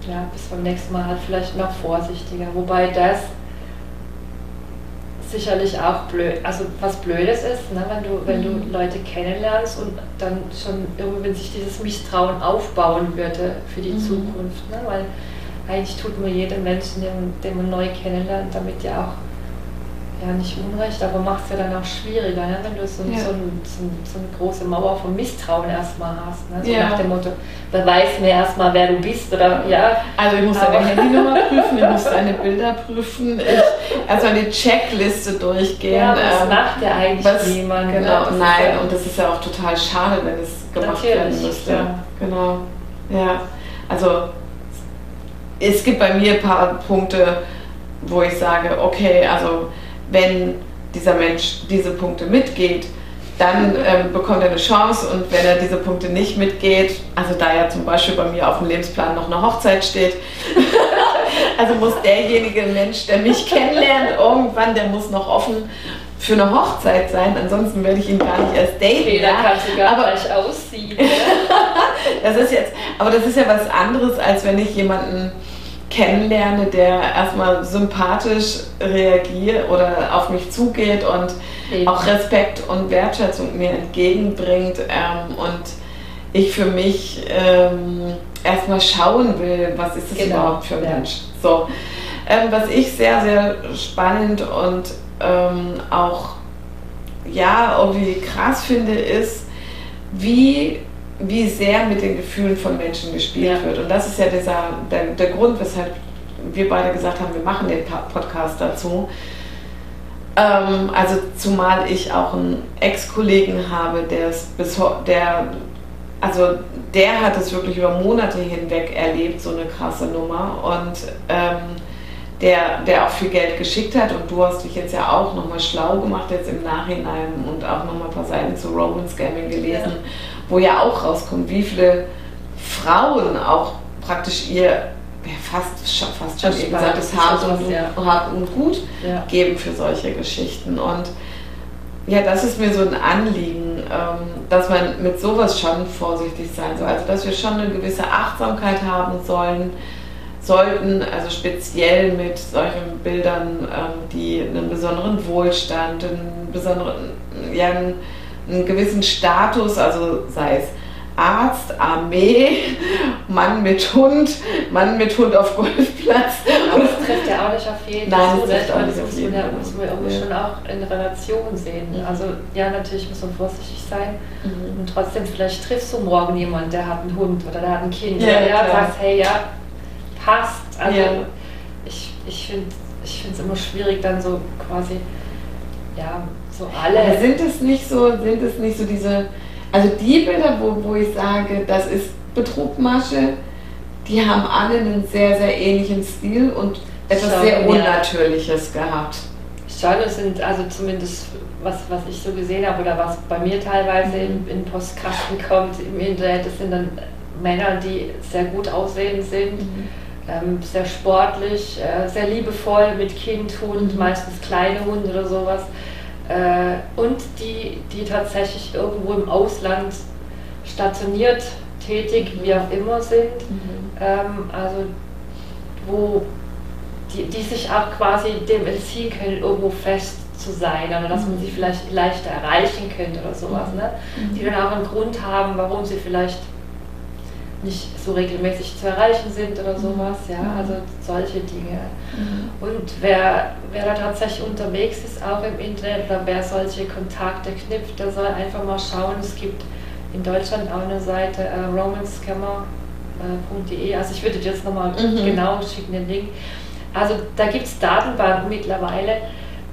ja, bis beim nächsten Mal halt vielleicht noch vorsichtiger. Wobei das sicherlich auch blöd, also was Blödes ist, ne, wenn du, wenn du mhm. Leute kennenlernst und dann schon irgendwie, wenn sich dieses Misstrauen aufbauen würde für die mhm. Zukunft, ne, weil eigentlich tut man jedem Menschen, den, den man neu kennenlernt, damit ja auch ja nicht unrecht, aber macht es ja dann auch schwieriger, ne? wenn du so, ja. so, ein, so, so, eine große Mauer von Misstrauen erstmal hast. Ne? So ja. nach dem Motto, beweis mir erstmal, wer du bist. Oder, ja. Also ich muss deine Handynummer [laughs] prüfen, ich muss deine Bilder prüfen, ich, also eine Checkliste durchgehen. Ja, das ähm, macht ja eigentlich was, niemand. Ne? Genau, nein, ja und das ist ja auch total schade, wenn es gemacht werden müsste. Ja. Genau, ja. Also es gibt bei mir ein paar Punkte, wo ich sage, okay, also wenn dieser Mensch diese Punkte mitgeht, dann ähm, bekommt er eine Chance und wenn er diese Punkte nicht mitgeht, also da ja zum Beispiel bei mir auf dem Lebensplan noch eine Hochzeit steht, [laughs] also muss derjenige Mensch, der mich kennenlernt, irgendwann, der muss noch offen für eine Hochzeit sein, ansonsten werde ich ihn gar nicht erst daten. Okay, ja. kannst du gar aber, gleich ausziehen. [laughs] das ist jetzt, aber das ist ja was anderes, als wenn ich jemanden kennenlerne, der erstmal sympathisch reagiert oder auf mich zugeht und Eben. auch Respekt und Wertschätzung mir entgegenbringt ähm, und ich für mich ähm, erstmal schauen will, was ist das genau. überhaupt für ein ja. Mensch. So. Ähm, was ich sehr, sehr spannend und ähm, auch ja, irgendwie krass finde, ist, wie, wie sehr mit den Gefühlen von Menschen gespielt ja. wird. Und das ist ja dieser, der, der Grund, weshalb wir beide gesagt haben, wir machen den Podcast dazu. Ähm, also zumal ich auch einen Ex-Kollegen habe, der es bis der also der hat es wirklich über Monate hinweg erlebt, so eine krasse Nummer. Und ähm, der, der auch viel Geld geschickt hat und du hast dich jetzt ja auch nochmal schlau gemacht jetzt im Nachhinein und auch nochmal ein paar Seiten zu Roman Scamming gelesen, ja. wo ja auch rauskommt, wie viele Frauen auch praktisch ihr ja, fast, fast schon eben gesagt, das Hart und, ja. Hart und Gut ja. geben für solche Geschichten. Und ja, das ist mir so ein Anliegen, ähm, dass man mit sowas schon vorsichtig sein soll. Also dass wir schon eine gewisse Achtsamkeit haben sollen, sollten, also speziell mit solchen Bildern, ähm, die einen besonderen Wohlstand, einen besonderen, ja, einen, einen gewissen Status, also sei es Arzt, Armee, [laughs] Mann mit Hund, Mann mit Hund auf Golfplatz. Aber das trifft ja auch nicht auf jeden Nein. Das, das, das muss, man, ja, muss man irgendwie ja. schon auch in Relation sehen. Mhm. Also ja, natürlich muss man vorsichtig sein. Mhm. Und trotzdem, vielleicht triffst du morgen jemanden, der hat einen Hund oder der hat ein Kind. Ja, oder der sagt, hey, ja, passt. Also ja. ich, ich finde ich es immer schwierig, dann so quasi, ja, so alle. Aber sind es nicht so, sind es nicht so diese, also die Bilder, wo, wo ich sage, das ist Betrugmasche, die haben alle einen sehr, sehr ähnlichen Stil und etwas Schon, sehr Unnatürliches ja. gehabt. Schon, es sind also zumindest, was, was ich so gesehen habe oder was bei mir teilweise mhm. in, in Postkasten kommt im Internet, das sind dann Männer, die sehr gut aussehend sind. Mhm ähm, sehr sportlich, äh, sehr liebevoll mit Kind, Hund, mhm. meistens kleine Hunde oder sowas. Äh, und die, die tatsächlich irgendwo im Ausland stationiert, tätig, mhm. wie auch immer sind. Mhm. Ähm, also wo die, die sich auch quasi dem entziehen können, irgendwo fest zu sein oder dass man sie mhm. vielleicht leichter erreichen könnte oder sowas. Ne? Die dann auch einen Grund haben, warum sie vielleicht nicht so regelmäßig zu erreichen sind oder sowas, ja, mhm. also solche Dinge. Mhm. Und wer, wer da tatsächlich unterwegs ist, auch im Internet, oder wer solche Kontakte knüpft, der soll einfach mal schauen, es gibt in Deutschland auch eine Seite, äh, romanscammer.de, also ich würde dir jetzt nochmal mhm. genau schicken, den Link. Also da gibt es Datenbanken mittlerweile,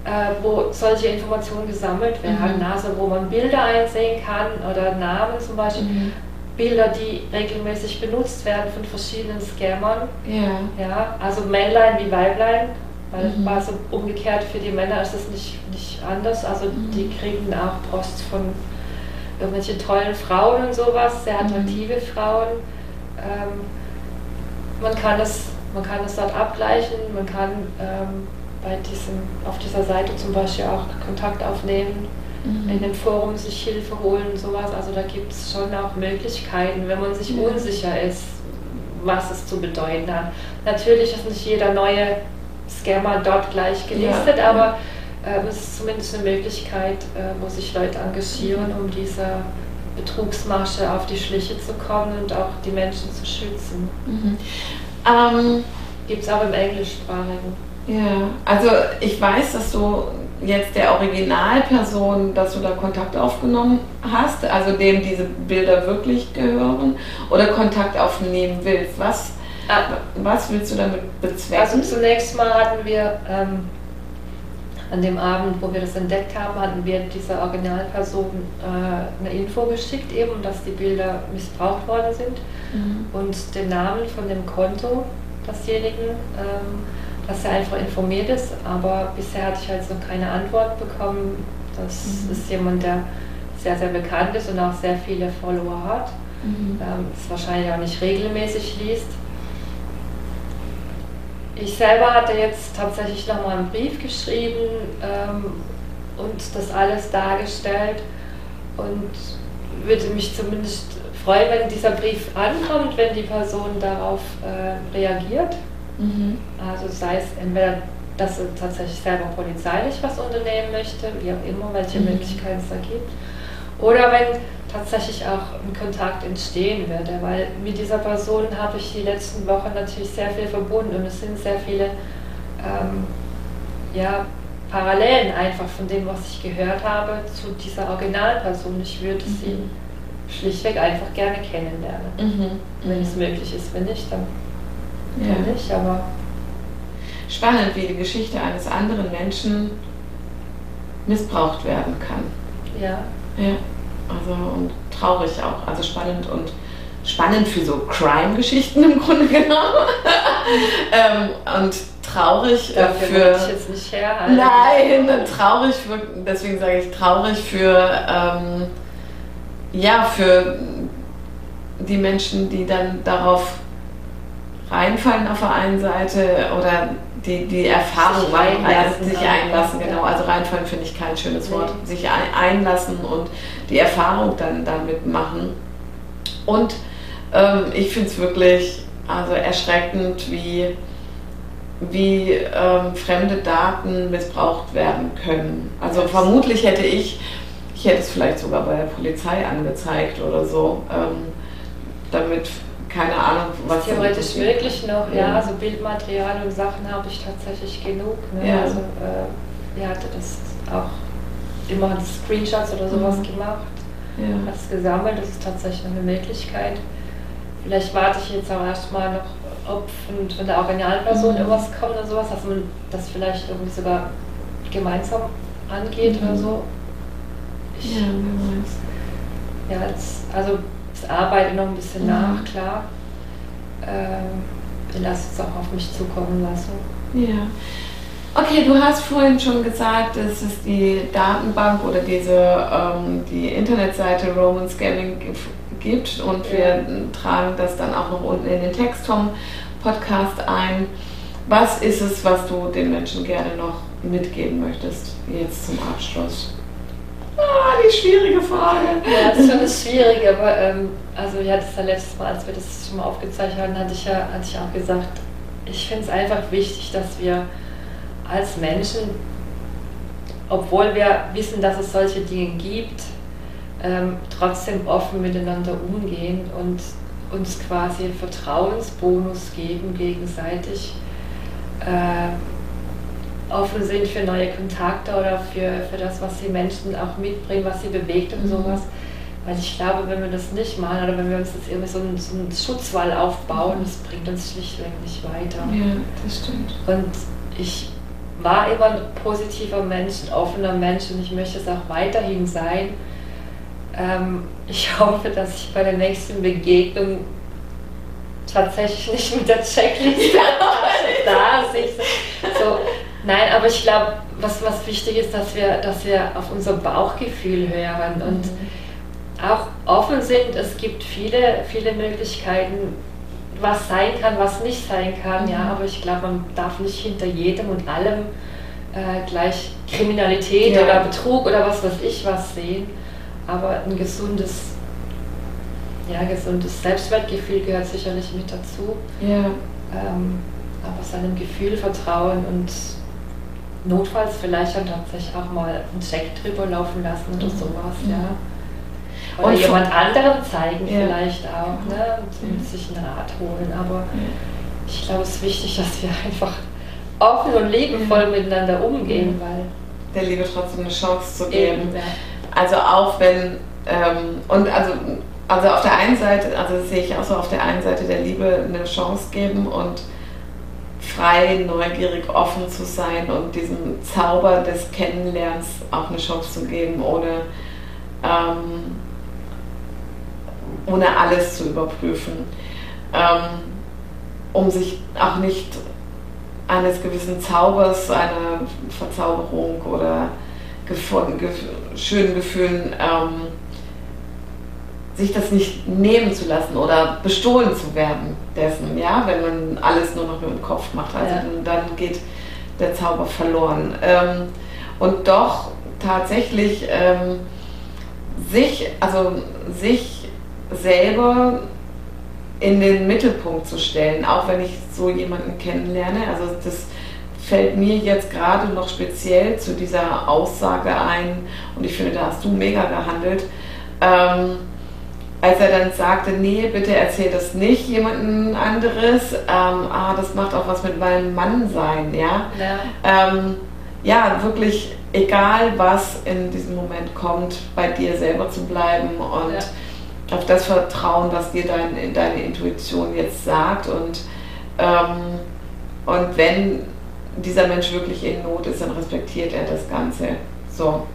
äh, wo solche Informationen gesammelt werden, mhm. also wo man Bilder einsehen kann oder Namen zum Beispiel, mhm. Bilder, die regelmäßig benutzt werden von verschiedenen Scammern. Ja. ja also Männlein wie Weiblein, weil mhm. also umgekehrt für die Männer ist es nicht, nicht anders. Also mhm. die kriegen auch Post von irgendwelchen tollen Frauen und sowas, sehr mhm. attraktive mhm. Frauen. Ähm, man, kann es, man kann es dort abgleichen, man kann ähm, bei diesem, auf dieser Seite zum Beispiel auch Kontakt aufnehmen mhm. in den Forum sich Hilfe holen und sowas. Also da gibt es schon auch Möglichkeiten, wenn man sich mhm. unsicher ist, was es zu bedeuten hat. Natürlich ist nicht jeder neue Scammer dort gleich gelistet, ja. aber äh, es ist zumindest eine Möglichkeit, äh, wo sich Leute engagieren, um dieser Betrugsmasche auf die Schliche zu kommen und auch die Menschen zu schützen. Mhm. Ähm, Gibt es auch im englischsprachigen. Ja, also ich weiß, dass du jetzt der Originalperson, dass du da Kontakt aufgenommen hast, also dem diese Bilder wirklich gehören, oder Kontakt aufnehmen willst. Was, ah. was willst du damit bezwecken? Also zunächst mal hatten wir ähm, an dem Abend, wo wir das entdeckt haben, hatten wir dieser Originalperson äh, eine Info geschickt, eben, dass die Bilder missbraucht worden sind mhm. und den Namen von dem Konto desjenigen. Ähm, dass er einfach informiert ist, aber bisher hatte ich halt noch keine Antwort bekommen. Das mhm. ist jemand, der sehr, sehr bekannt ist und auch sehr viele Follower hat, mhm. ähm, das wahrscheinlich auch nicht regelmäßig liest. Ich selber hatte jetzt tatsächlich nochmal einen Brief geschrieben, ähm, und das alles dargestellt und würde mich zumindest freuen, wenn dieser Brief ankommt, wenn die Person darauf äh, reagiert. Mhm. Also sei es entweder, dass er tatsächlich selber polizeilich was unternehmen möchte, wie auch immer, welche mhm. Möglichkeiten es da gibt. Oder wenn tatsächlich auch ein Kontakt entstehen würde, weil mit dieser Person habe ich die letzten Wochen natürlich sehr viel verbunden und es sind sehr viele ähm, ja, Parallelen einfach von dem, was ich gehört habe, zu dieser Originalperson. Ich würde mhm. sie schlichtweg einfach gerne kennenlernen. Mhm. Wenn es möglich ist, wenn nicht, dann, ja. nicht. Aber Spannend, wie die Geschichte eines anderen Menschen missbraucht werden kann. Ja. Ja. Also und traurig auch. Also spannend und spannend für so Crime-Geschichten im Grunde genommen. [laughs] ähm, und traurig äh, für. Ich jetzt nicht herhalten. Nein, traurig für, deswegen sage ich traurig für, ähm, ja, für die Menschen, die dann darauf reinfallen auf der einen Seite oder die, die Erfahrung sich einlassen, sich einlassen, genau. Also reinfallen finde ich kein schönes Wort. Nee. Sich einlassen und die Erfahrung dann damit machen. Und ähm, ich finde es wirklich also erschreckend, wie, wie ähm, fremde Daten missbraucht werden können. Also vermutlich hätte ich, ich hätte es vielleicht sogar bei der Polizei angezeigt oder so, ähm, damit keine Ahnung, was. Theoretisch möglich noch, ja. ja. Also Bildmaterial und Sachen habe ich tatsächlich genug. Ne? Ja. Also äh, ihr das auch immer Screenshots oder sowas mhm. gemacht, ja. hat es gesammelt, das ist tatsächlich eine Möglichkeit. Vielleicht warte ich jetzt auch erstmal noch, ob von, von der Originalperson mhm. irgendwas kommt oder sowas, dass man das vielleicht irgendwie sogar gemeinsam angeht mhm. oder so. Ich, ja. Ja, jetzt, also ich arbeite noch ein bisschen mhm. nach, klar. Ähm, ich lasse es auch auf mich zukommen lassen. Ja. Okay, du hast vorhin schon gesagt, dass es die Datenbank oder diese ähm, die Internetseite Roman Scamming gibt und wir ja. tragen das dann auch noch unten in den Text vom Podcast ein. Was ist es, was du den Menschen gerne noch mitgeben möchtest, jetzt zum Abschluss? Die schwierige Frage. Ja, das ist schon schwierig, aber ähm, also ja, das ja letztes Mal, als wir das schon mal aufgezeichnet haben, hatte ich ja hatte ich auch gesagt, ich finde es einfach wichtig, dass wir als Menschen, obwohl wir wissen, dass es solche Dinge gibt, ähm, trotzdem offen miteinander umgehen und uns quasi einen Vertrauensbonus geben gegenseitig. Äh, offen sind für neue Kontakte oder für, für das, was die Menschen auch mitbringen, was sie bewegt und mhm. sowas. Weil ich glaube, wenn wir das nicht machen oder wenn wir uns jetzt irgendwie so einen, so einen Schutzwall aufbauen, das bringt uns schlichtweg nicht weiter. Ja, das stimmt. Und ich war immer ein positiver Mensch, ein offener Mensch und ich möchte es auch weiterhin sein. Ähm, ich [laughs] hoffe, dass ich bei der nächsten Begegnung tatsächlich nicht mit der Checkliste [laughs] da sitze. So, Nein, aber ich glaube, was, was wichtig ist, dass wir, dass wir auf unser Bauchgefühl hören und mhm. auch offen sind. Es gibt viele, viele Möglichkeiten, was sein kann, was nicht sein kann. Mhm. Ja, aber ich glaube, man darf nicht hinter jedem und allem äh, gleich Kriminalität ja. oder Betrug oder was weiß ich was sehen. Aber ein gesundes, ja, gesundes Selbstwertgefühl gehört sicherlich mit dazu. Ja. Ähm, aber seinem Gefühl vertrauen und notfalls vielleicht dann tatsächlich auch mal einen Check drüber laufen lassen oder mhm. sowas, mhm. ja. Oder und jemand anderem zeigen ja. vielleicht auch, ne? Und ja. sich einen Rat holen. Aber ja. ich glaube, es ist wichtig, dass wir [laughs] einfach offen und liebevoll miteinander umgehen, weil der Liebe trotzdem eine Chance zu geben. Eben, also auch wenn ähm, und also also auf der einen Seite, also das sehe ich auch so auf der einen Seite der Liebe eine Chance geben und frei, neugierig, offen zu sein und diesem Zauber des Kennenlernens auch eine Chance zu geben, ohne, ähm, ohne alles zu überprüfen, ähm, um sich auch nicht eines gewissen Zaubers, einer Verzauberung oder schönen Gefühlen ähm, sich das nicht nehmen zu lassen oder bestohlen zu werden dessen, ja, wenn man alles nur noch mit dem Kopf macht. Also ja. dann geht der Zauber verloren. Ähm, und doch tatsächlich ähm, sich, also sich selber in den Mittelpunkt zu stellen, auch wenn ich so jemanden kennenlerne. Also das fällt mir jetzt gerade noch speziell zu dieser Aussage ein und ich finde, da hast du mega gehandelt. Ähm, als er dann sagte, nee, bitte erzähl das nicht jemandem anderes, ähm, ah, das macht auch was mit meinem Mann sein, ja. Ja. Ähm, ja, wirklich, egal was in diesem Moment kommt, bei dir selber zu bleiben und ja. auf das Vertrauen, was dir dein, deine Intuition jetzt sagt und, ähm, und wenn dieser Mensch wirklich in Not ist, dann respektiert er das Ganze. So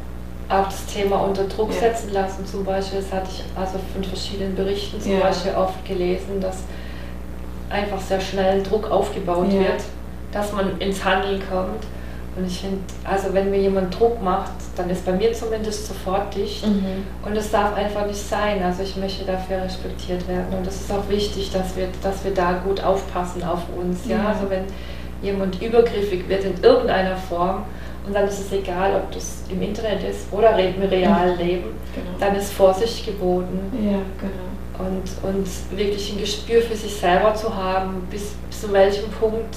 auch das Thema unter Druck ja. setzen lassen zum Beispiel. Das hatte ich also von verschiedenen Berichten zum ja. Beispiel oft gelesen, dass einfach sehr schnell Druck aufgebaut ja. wird, dass man ins Handeln kommt. Und ich finde, also wenn mir jemand Druck macht, dann ist bei mir zumindest sofort dicht. Mhm. Und es darf einfach nicht sein. Also ich möchte dafür respektiert werden. Und das ist auch wichtig, dass wir, dass wir da gut aufpassen auf uns. Ja? Also wenn jemand übergriffig wird in irgendeiner Form, und dann ist es egal, ob das im Internet ist oder im realen Leben. Genau. Dann ist Vorsicht geboten. Ja, genau. Und, und wirklich ein Gespür für sich selber zu haben, bis, bis zu welchem Punkt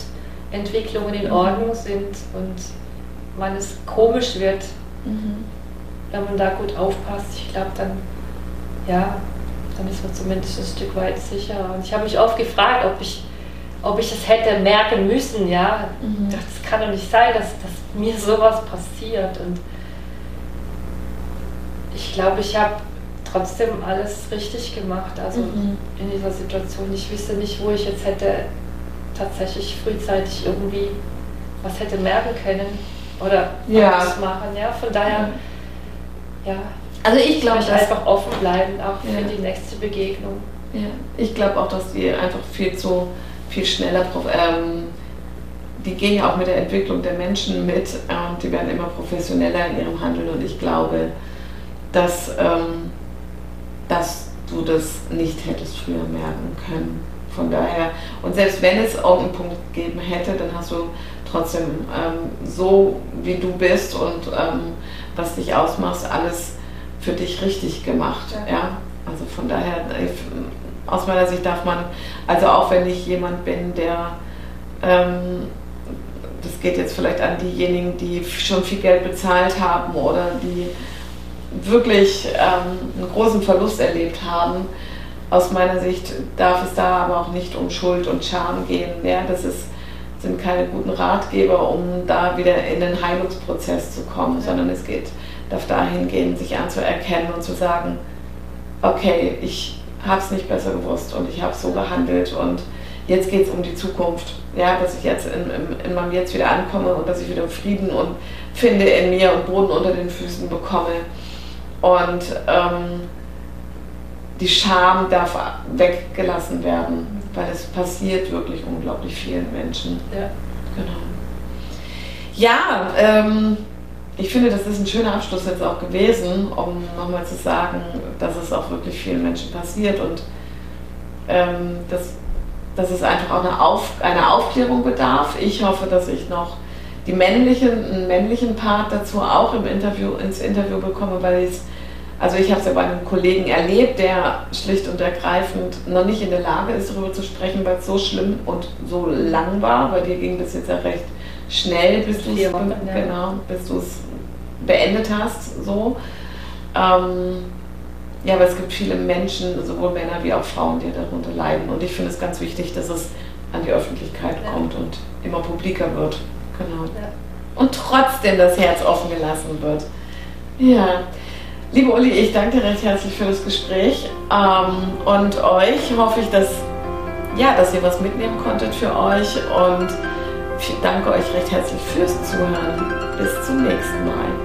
Entwicklungen in mhm. Ordnung sind und wann es komisch wird, mhm. wenn man da gut aufpasst. Ich glaube, dann, ja, dann ist man zumindest ein Stück weit sicherer. Und ich habe mich oft gefragt, ob ich, ob ich es hätte merken müssen, ja. Mhm. Das kann doch nicht sein, dass, dass mir sowas passiert. Und ich glaube, ich habe trotzdem alles richtig gemacht. Also mhm. in dieser Situation. Ich wüsste nicht, wo ich jetzt hätte tatsächlich frühzeitig irgendwie was hätte merken können oder ja. was machen. Ja, von daher, ja. Also ich glaube, ich einfach offen bleiben, auch ja. für die nächste Begegnung. Ja, ich glaube auch, dass die einfach viel zu viel schneller ähm, die gehen ja auch mit der Entwicklung der Menschen mit und die werden immer professioneller in ihrem Handeln und ich glaube, dass, ähm, dass du das nicht hättest früher merken können. Von daher, und selbst wenn es irgendeinen Punkt gegeben hätte, dann hast du trotzdem ähm, so, wie du bist und ähm, was dich ausmacht, alles für dich richtig gemacht. Ja. ja? Also von daher, aus meiner Sicht darf man, also auch wenn ich jemand bin, der ähm, das geht jetzt vielleicht an diejenigen, die schon viel Geld bezahlt haben oder die wirklich ähm, einen großen Verlust erlebt haben. Aus meiner Sicht darf es da aber auch nicht um Schuld und Scham gehen. Ja, das ist, sind keine guten Ratgeber, um da wieder in den Heilungsprozess zu kommen, sondern es geht, darf dahin gehen, sich anzuerkennen und zu sagen, okay, ich habe es nicht besser gewusst und ich habe so gehandelt und jetzt geht es um die Zukunft. Ja, dass ich jetzt in, in, in, meinem Jetzt wieder ankomme und dass ich wieder Frieden und finde in mir und Boden unter den Füßen bekomme. Und ähm, die Scham darf weggelassen werden, weil es passiert wirklich unglaublich vielen Menschen. Ja. Genau. Ja, ähm, ich finde, das ist ein schöner Abschluss jetzt auch gewesen, um nochmal zu sagen, dass es auch wirklich vielen Menschen passiert und ähm, das dass es einfach auch eine, Auf, eine Aufklärung bedarf. Ich hoffe, dass ich noch die männlichen, einen männlichen Part dazu auch im Interview, ins Interview bekomme, weil ich also ich habe es ja bei einem Kollegen erlebt, der schlicht und ergreifend noch nicht in der Lage ist, darüber zu sprechen, weil es so schlimm und so lang war. Bei dir ging das jetzt ja recht schnell, bis du es genau, beendet hast. So. Ähm, ja, aber es gibt viele Menschen, sowohl Männer wie auch Frauen, die darunter leiden. Und ich finde es ganz wichtig, dass es an die Öffentlichkeit ja. kommt und immer publiker wird. Genau. Ja. Und trotzdem das Herz offen gelassen wird. Ja. Liebe Uli, ich danke dir recht herzlich für das Gespräch. Ähm, und euch hoffe ich, dass, ja, dass ihr was mitnehmen konntet für euch. Und ich danke euch recht herzlich fürs Zuhören. Bis zum nächsten Mal.